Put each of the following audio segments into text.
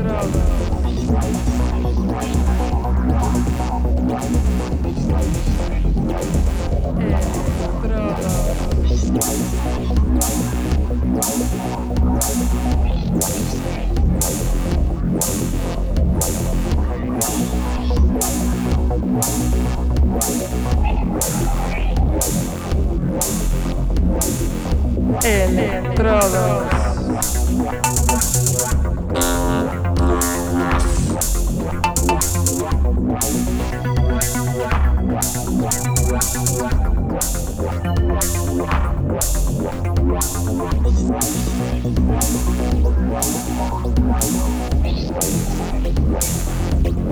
Entrada. É, Electrodos.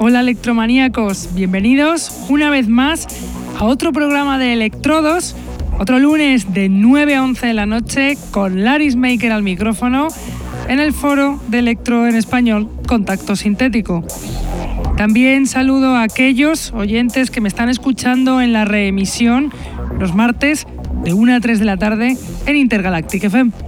Hola electromaníacos, bienvenidos una vez más a otro programa de Electrodos, otro lunes de 9 a 11 de la noche con Laris Maker al micrófono en el foro de Electro en español Contacto Sintético. También saludo a aquellos oyentes que me están escuchando en la reemisión los martes de 1 a 3 de la tarde en Intergalactic FM.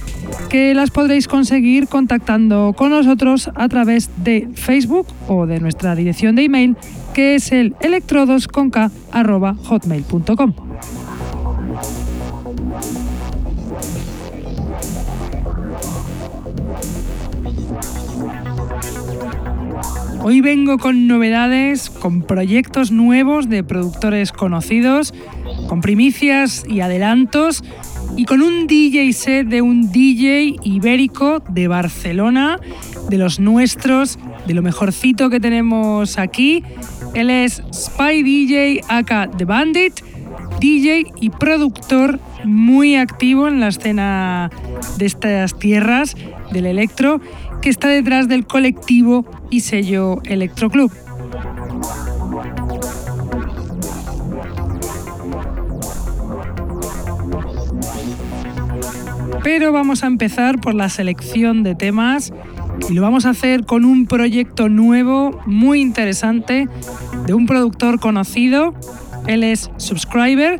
que las podréis conseguir contactando con nosotros a través de Facebook o de nuestra dirección de email que es el electrodosconk.hotmail.com. Hoy vengo con novedades, con proyectos nuevos de productores conocidos, con primicias y adelantos y con un DJ set de un DJ ibérico de Barcelona, de los nuestros, de lo mejorcito que tenemos aquí. Él es Spy DJ aka The Bandit, DJ y productor muy activo en la escena de estas tierras del electro, que está detrás del colectivo y sello Electroclub. Pero vamos a empezar por la selección de temas y lo vamos a hacer con un proyecto nuevo muy interesante de un productor conocido. Él es Subscriber,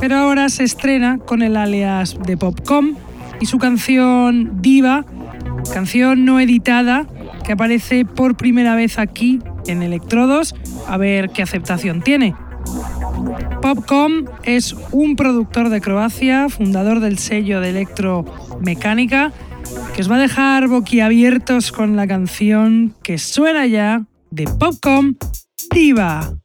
pero ahora se estrena con el alias de Popcom y su canción Diva, canción no editada que aparece por primera vez aquí en Electrodos, a ver qué aceptación tiene. Popcom es un productor de Croacia, fundador del sello de electromecánica, que os va a dejar boquiabiertos con la canción que suena ya de Popcom Diva.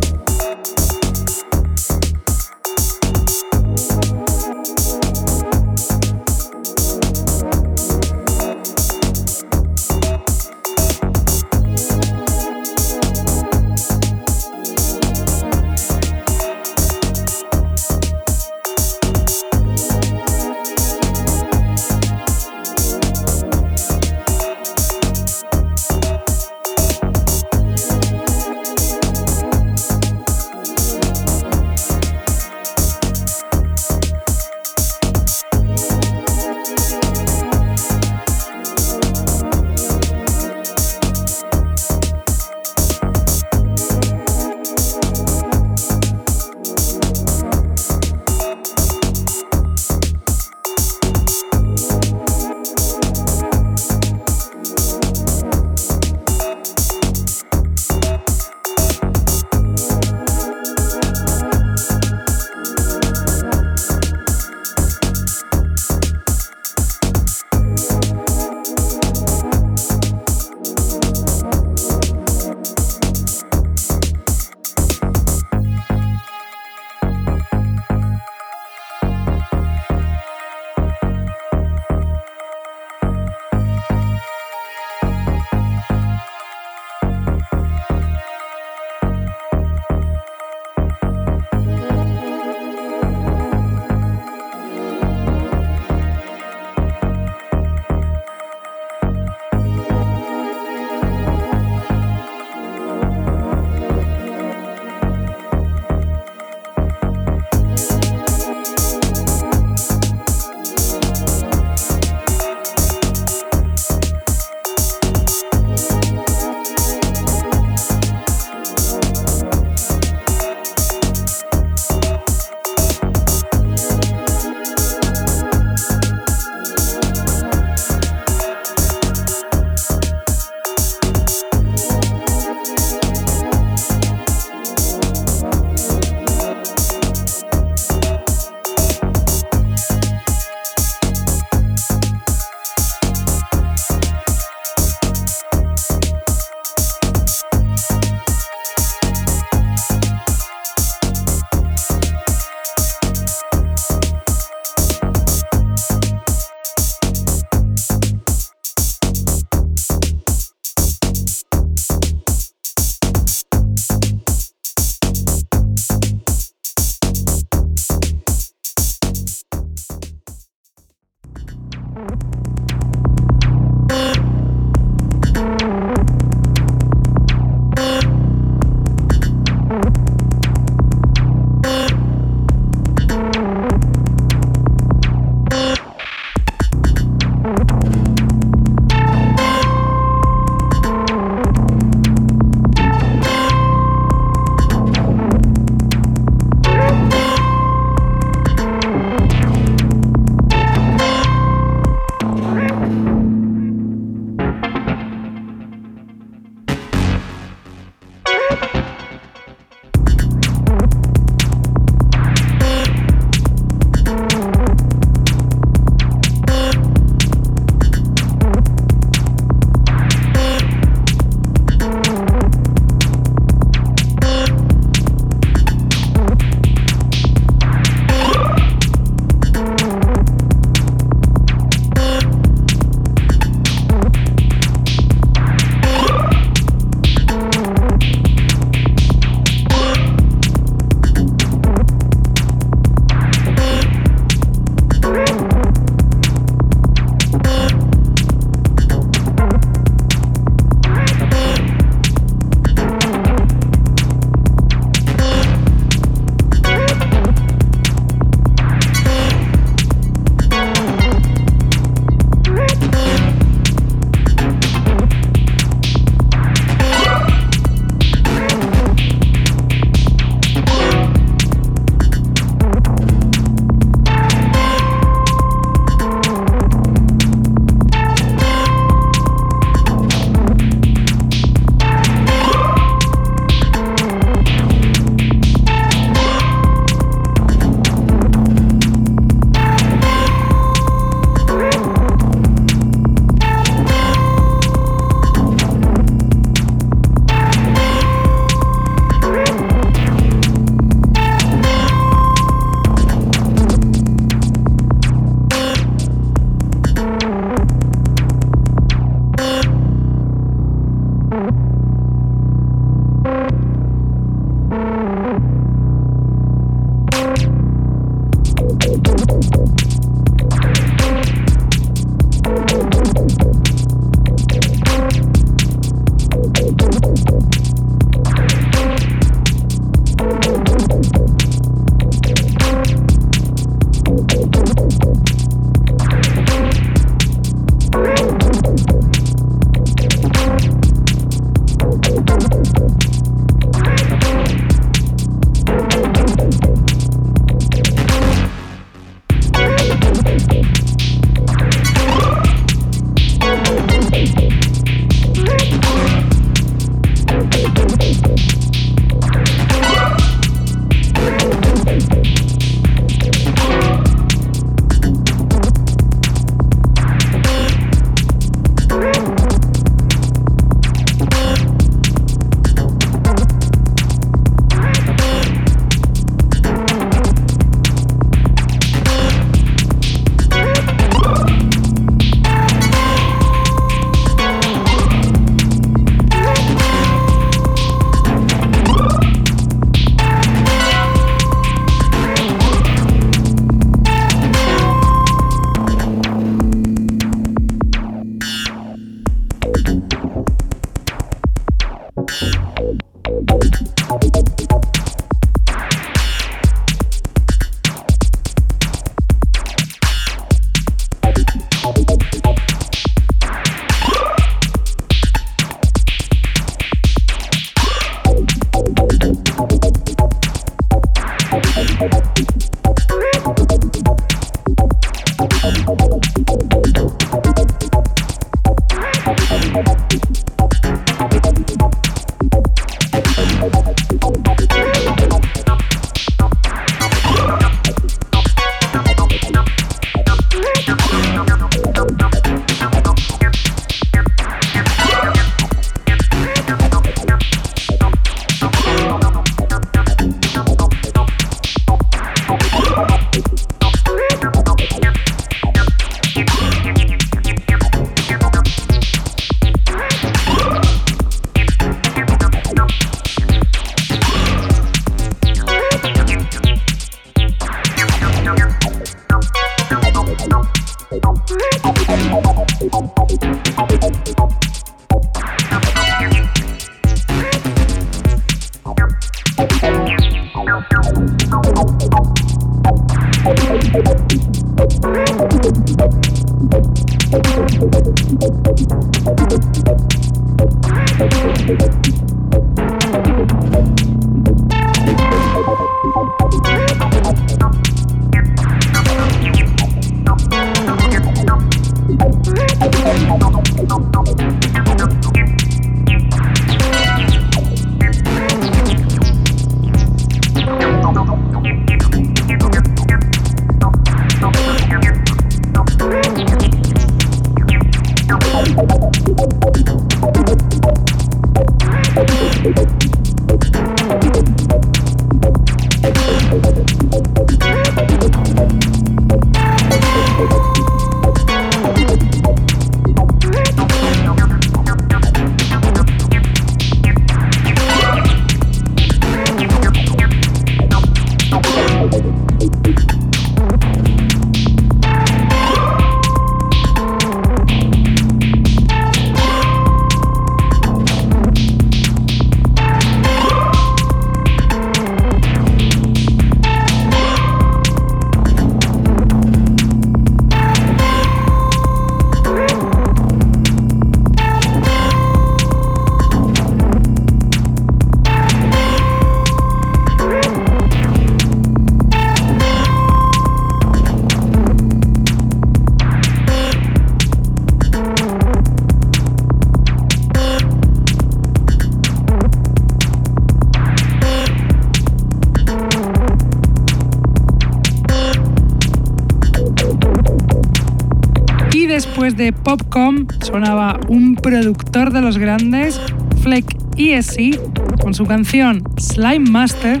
De Popcom sonaba un productor de los grandes, Fleck ESC, con su canción Slime Master,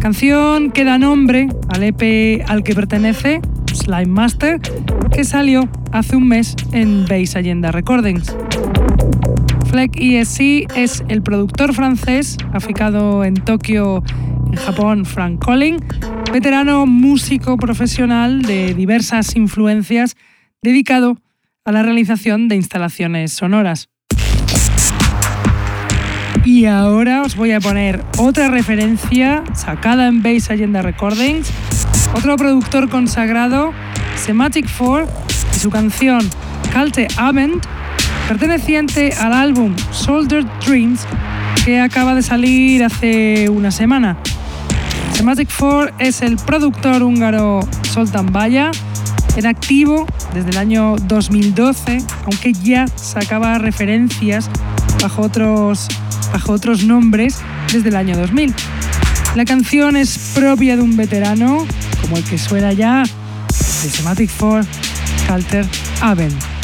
canción que da nombre al EP al que pertenece, Slime Master, que salió hace un mes en Base Agenda Recordings. Fleck ESC es el productor francés, aficado en Tokio, en Japón, Frank Collin, veterano músico profesional de diversas influencias, dedicado a la realización de instalaciones sonoras. Y ahora os voy a poner otra referencia sacada en Base Agenda Recordings, otro productor consagrado, Sematic 4, y su canción Calte Abend, perteneciente al álbum Soldier Dreams que acaba de salir hace una semana. Sematic 4 es el productor húngaro Soltan Baya, en activo desde el año 2012, aunque ya sacaba referencias bajo otros, bajo otros nombres desde el año 2000. La canción es propia de un veterano, como el que suena ya de Sematic 4, Calter Aven.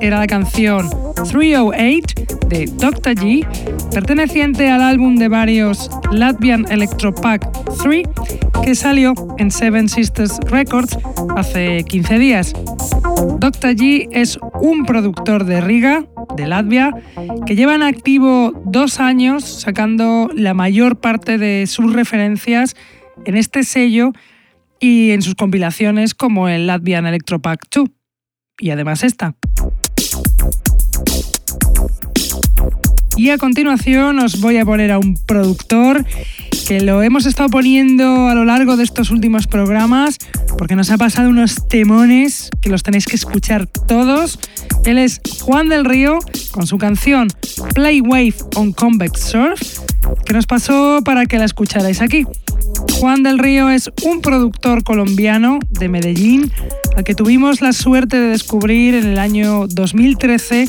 Era la canción 308 de Dr. G, perteneciente al álbum de varios Latvian Electropack 3 que salió en Seven Sisters Records hace 15 días. Dr. G es un productor de Riga, de Latvia, que lleva en activo dos años sacando la mayor parte de sus referencias en este sello y en sus compilaciones como el Latvian Electropack 2 y además esta. Y a continuación os voy a poner a un productor que lo hemos estado poniendo a lo largo de estos últimos programas porque nos ha pasado unos temones que los tenéis que escuchar todos. Él es Juan del Río con su canción Play Wave on Convex Surf que nos pasó para que la escucharais aquí. Juan del Río es un productor colombiano de Medellín al que tuvimos la suerte de descubrir en el año 2013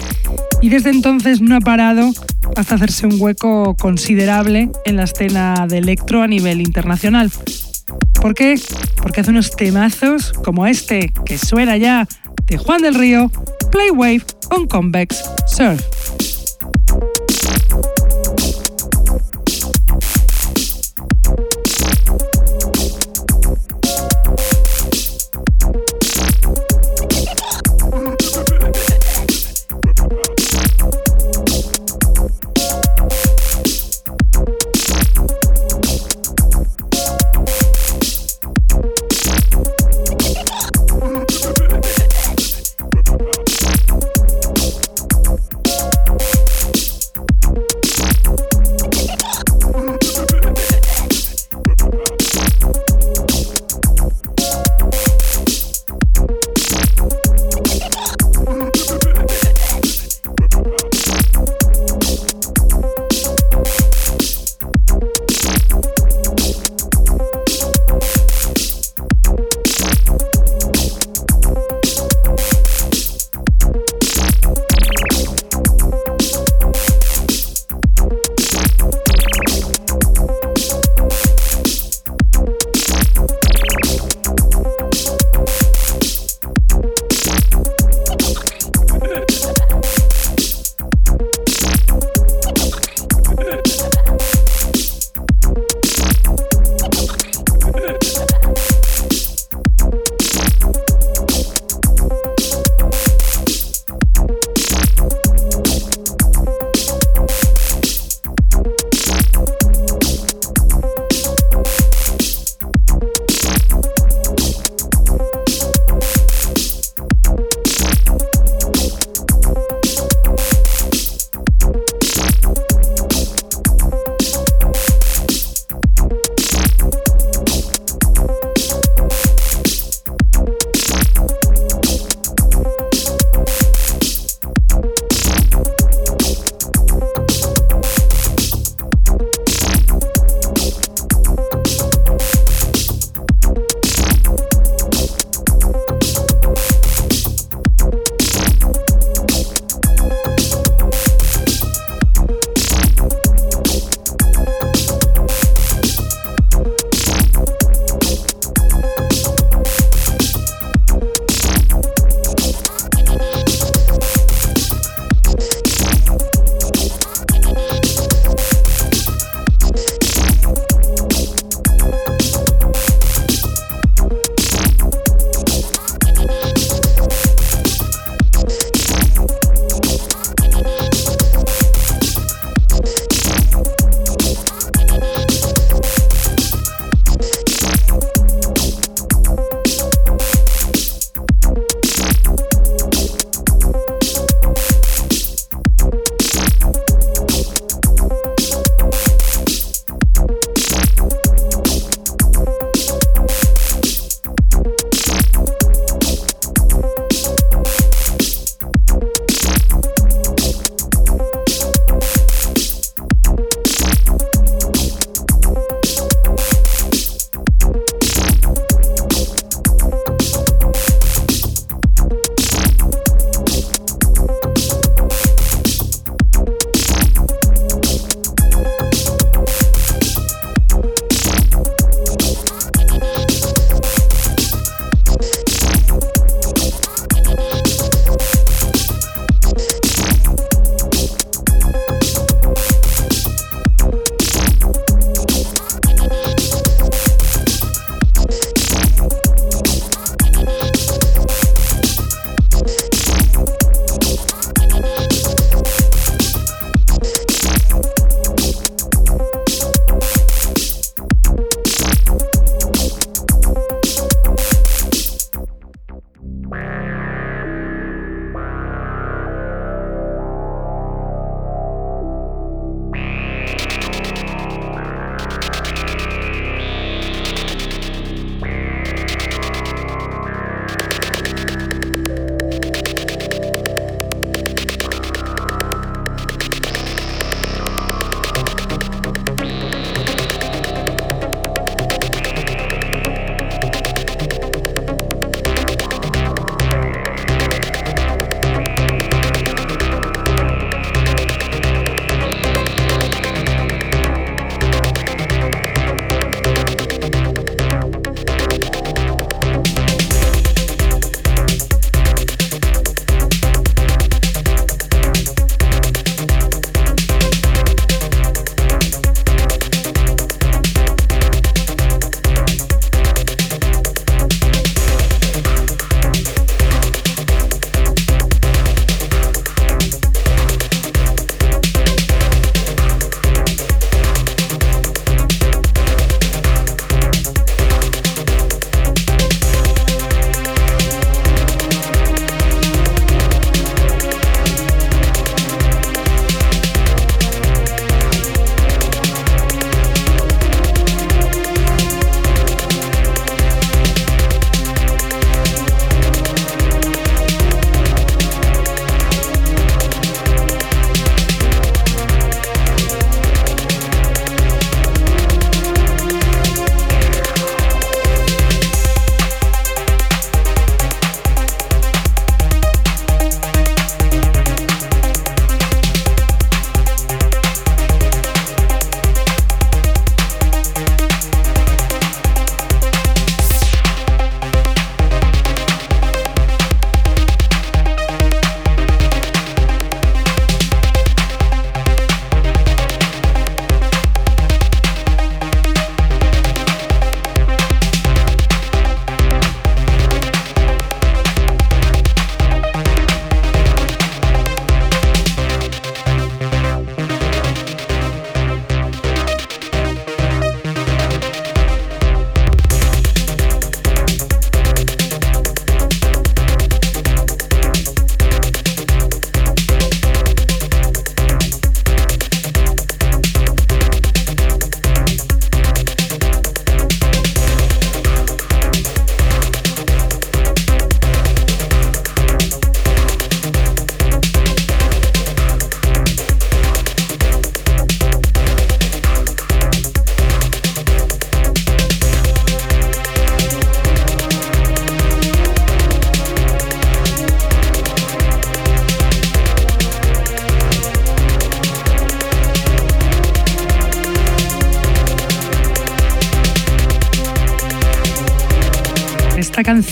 y desde entonces no ha parado hasta hacerse un hueco considerable en la escena de electro a nivel internacional. ¿Por qué? Porque hace unos temazos como este que suena ya de Juan del Río, Play Wave on Convex Surf.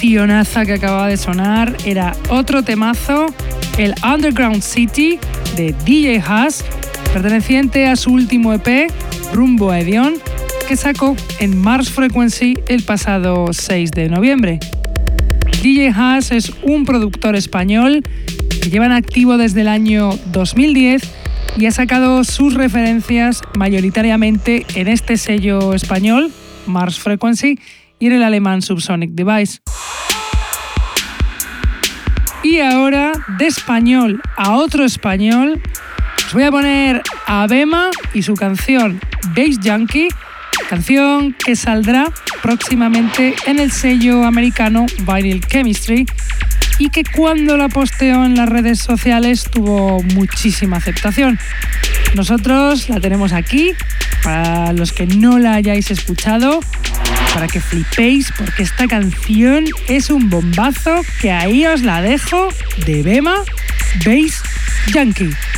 Cancionaza que acababa de sonar era otro temazo, el Underground City de DJ Haas, perteneciente a su último EP, Rumbo a Edion, que sacó en Mars Frequency el pasado 6 de noviembre. DJ Haas es un productor español que lleva en activo desde el año 2010 y ha sacado sus referencias mayoritariamente en este sello español, Mars Frequency, y en el alemán Subsonic Device. De español a otro español, os voy a poner a Bema y su canción Bass Junkie, canción que saldrá próximamente en el sello americano Vinyl Chemistry y que cuando la posteó en las redes sociales tuvo muchísima aceptación. Nosotros la tenemos aquí, para los que no la hayáis escuchado, para que flipéis, porque esta canción es un bombazo que ahí os la dejo de Bema Bass Yankee.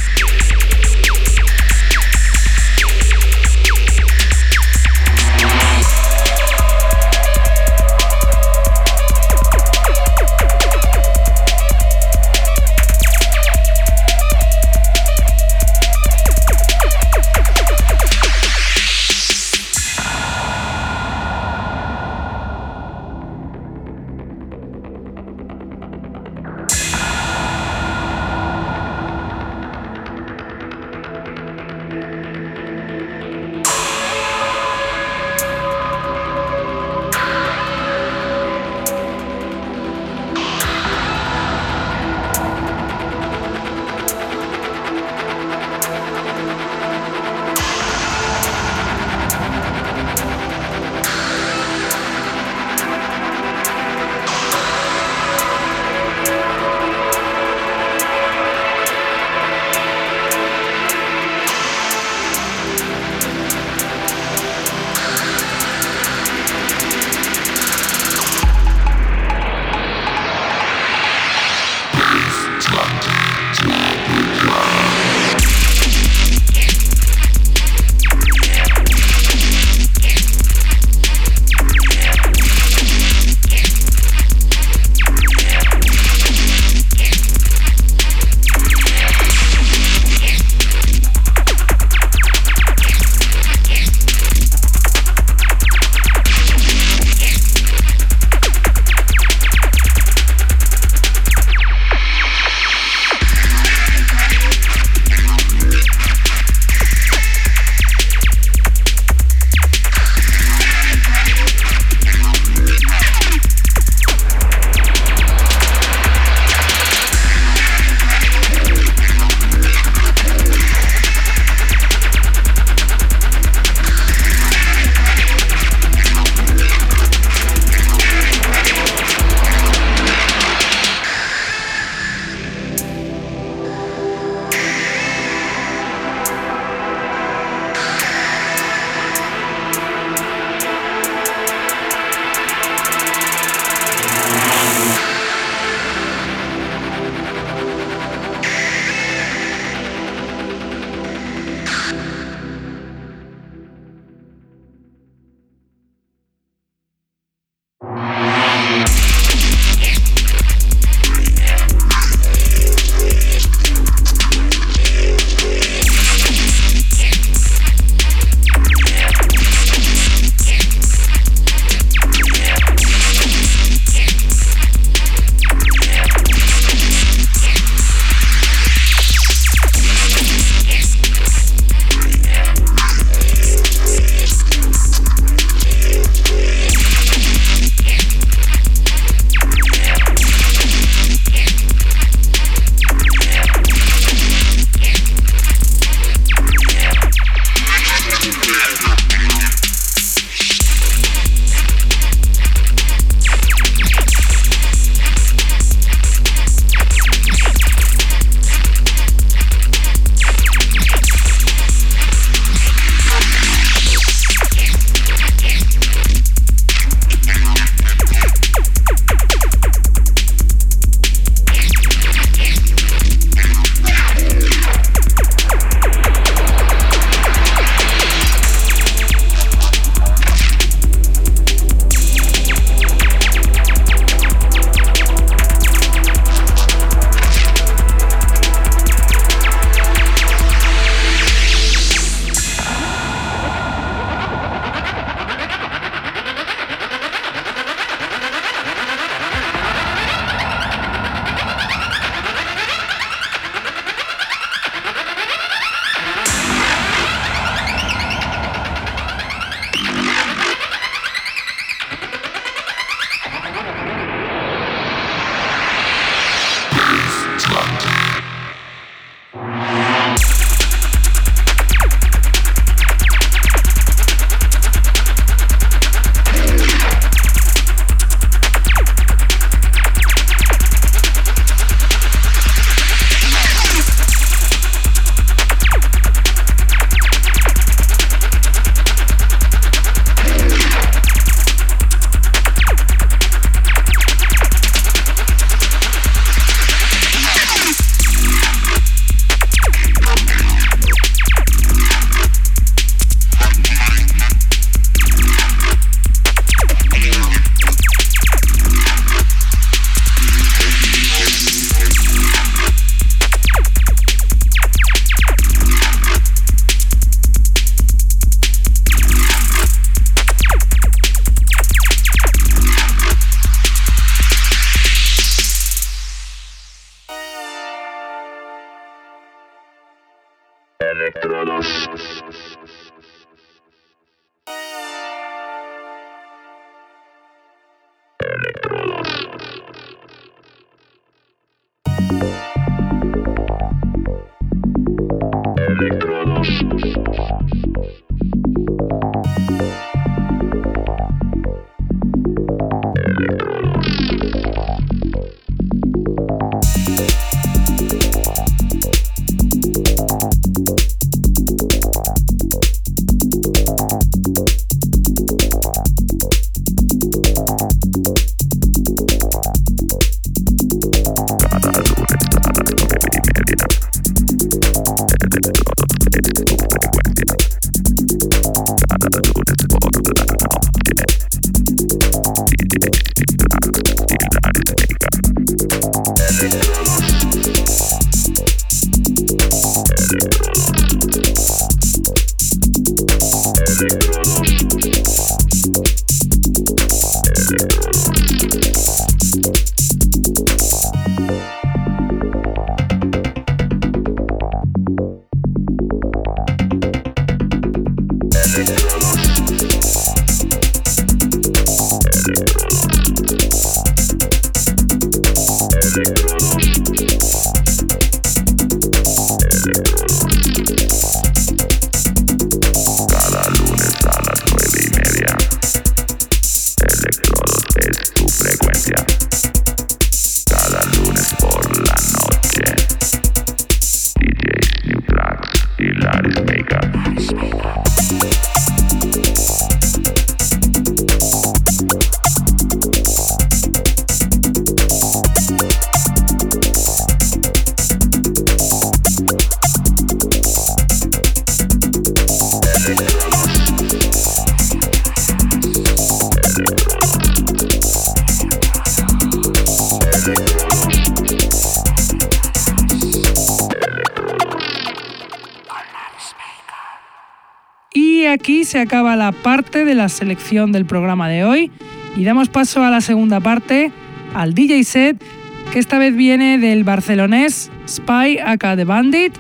Se acaba la parte de la selección del programa de hoy y damos paso a la segunda parte, al DJ set, que esta vez viene del barcelonés Spy Aka The Bandit,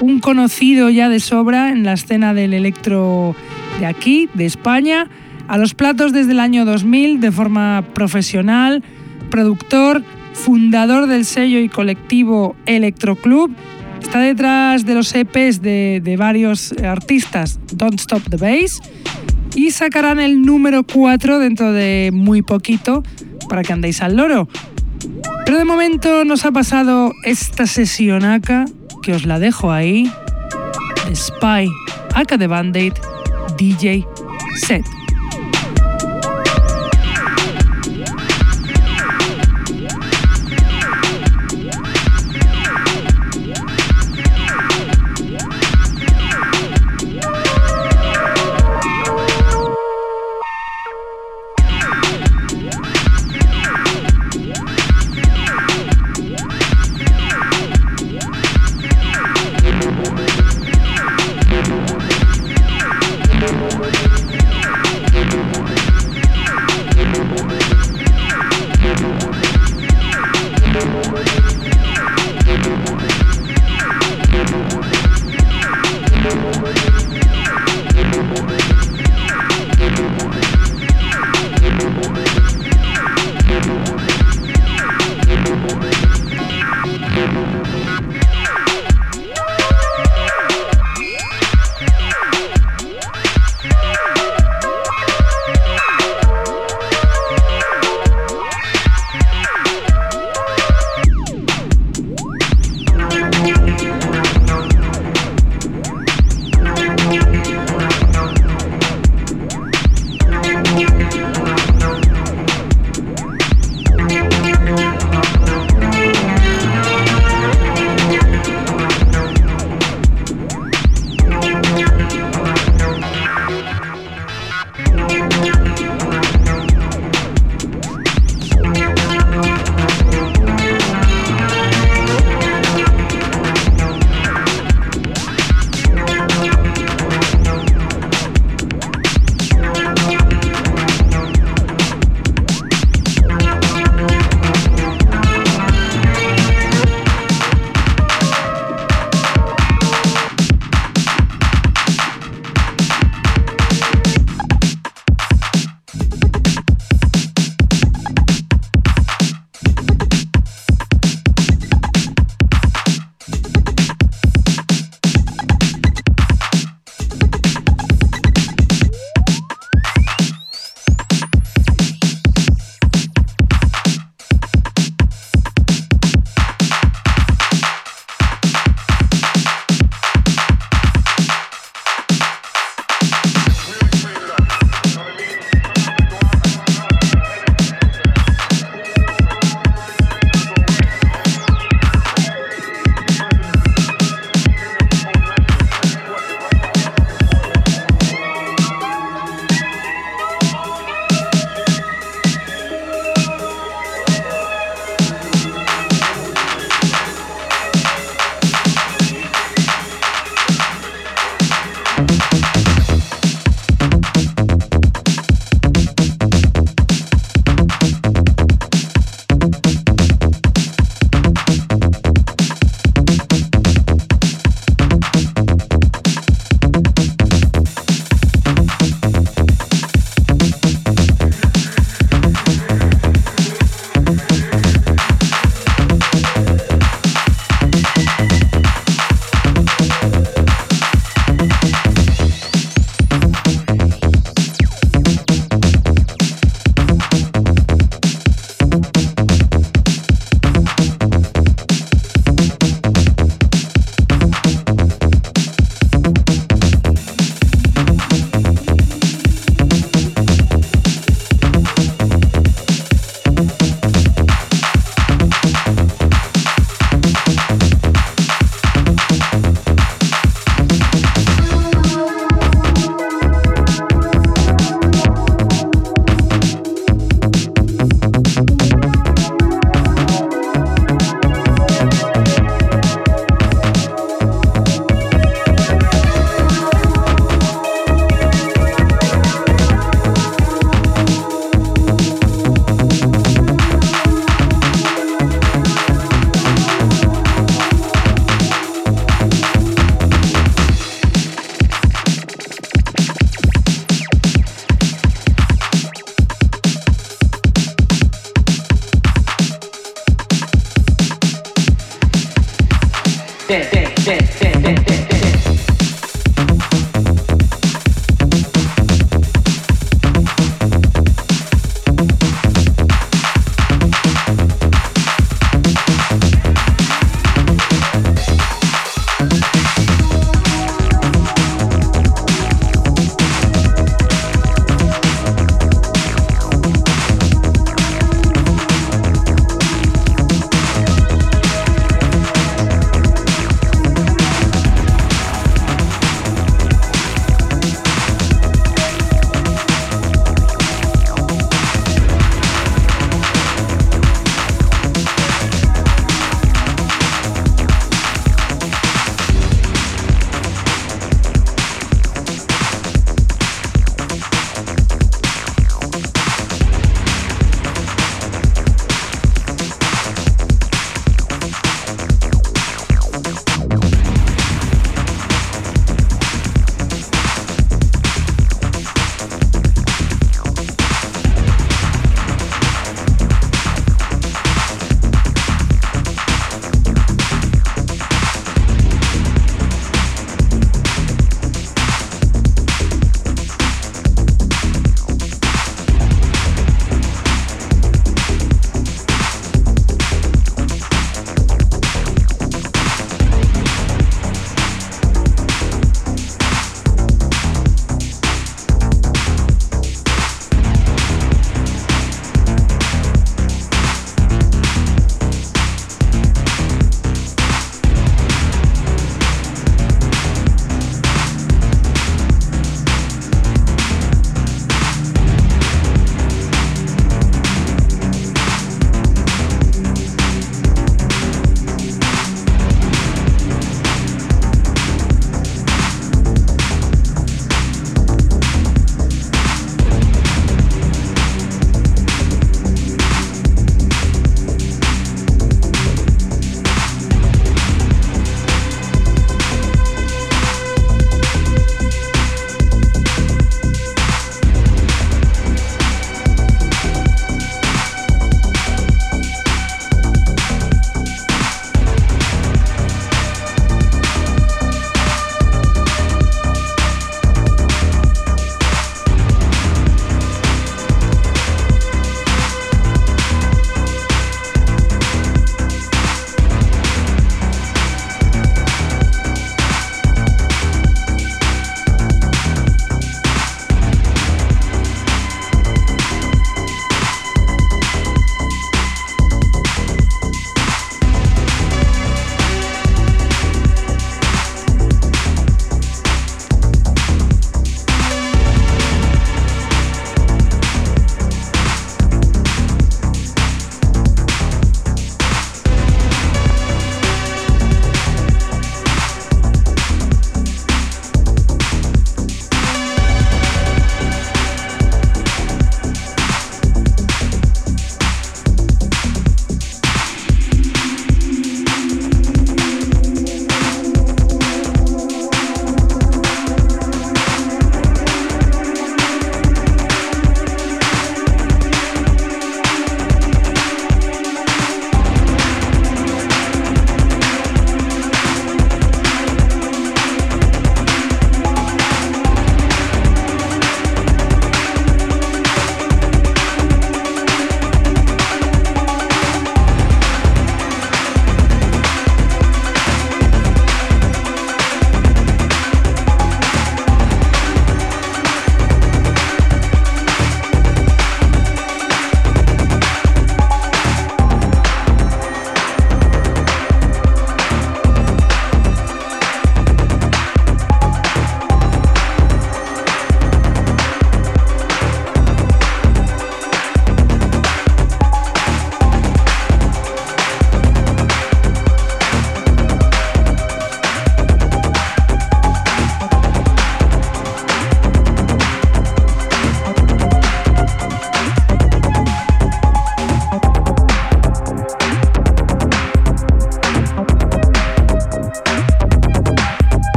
un conocido ya de sobra en la escena del electro de aquí, de España, a los platos desde el año 2000 de forma profesional, productor, fundador del sello y colectivo Electro Club Está detrás de los EPs de, varios artistas, Don't Stop the Bass, y sacarán el número 4 dentro de muy poquito para que andéis al loro. Pero de momento nos ha pasado esta sesión acá, que os la dejo ahí, Spy, acá de Bandit, DJ Set.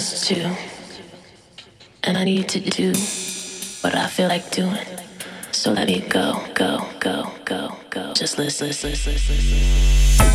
I've too. And I need to do what I feel like doing. So let me go, go, go, go, go. Just listen, listen, listen, listen, listen.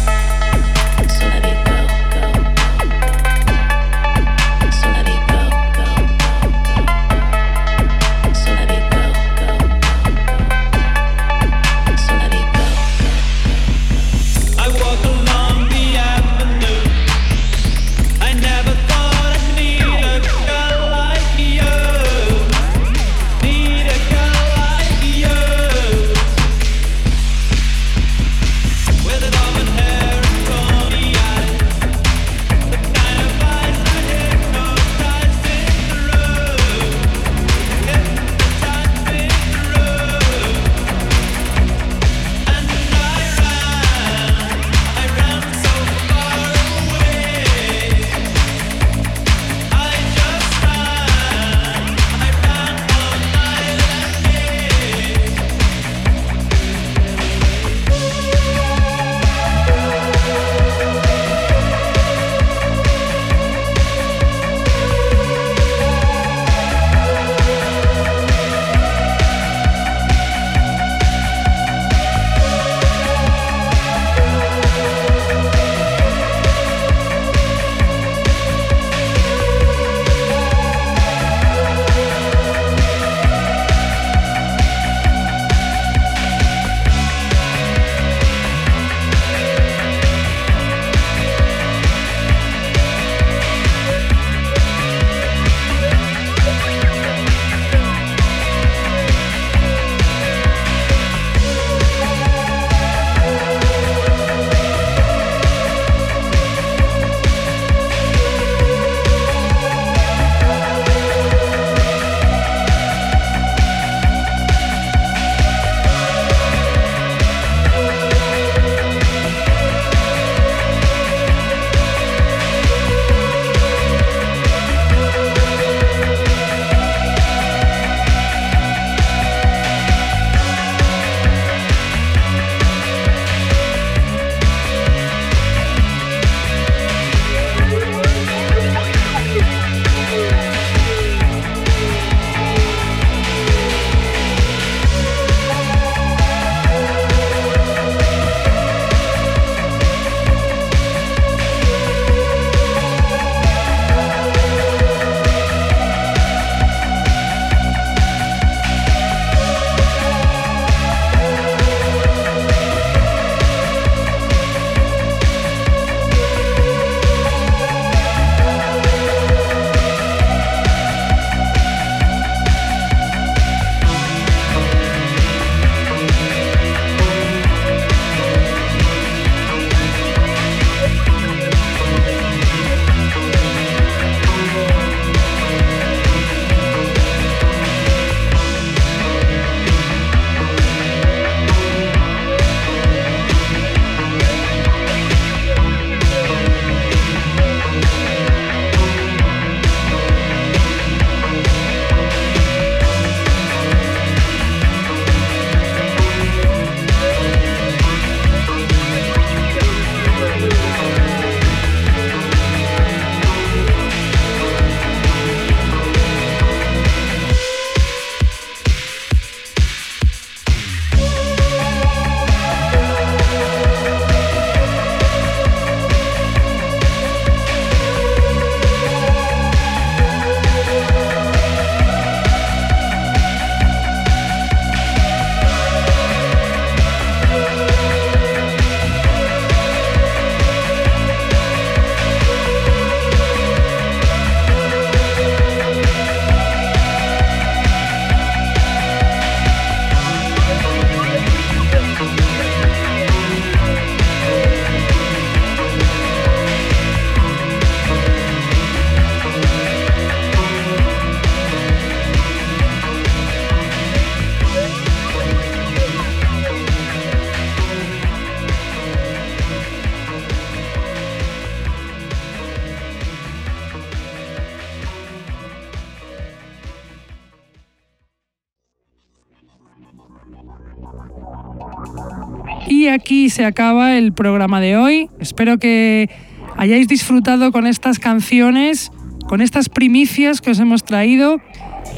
Se acaba el programa de hoy. Espero que hayáis disfrutado con estas canciones, con estas primicias que os hemos traído,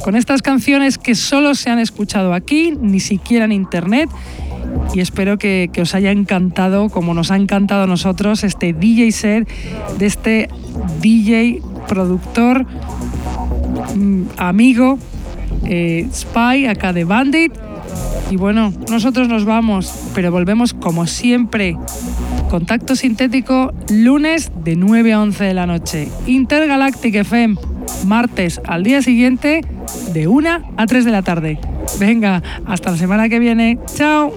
con estas canciones que solo se han escuchado aquí, ni siquiera en internet. Y espero que, os haya encantado, como nos ha encantado a nosotros, este DJ set de este DJ productor, mm, amigo, eh, Spy, acá de Bandit. Y bueno, nosotros nos vamos, pero volvemos como siempre. Contacto sintético lunes de 9 a 11 de la noche. Intergalactic FM, martes al día siguiente de 1 a 3 de la tarde. Venga, hasta la semana que viene. Chao.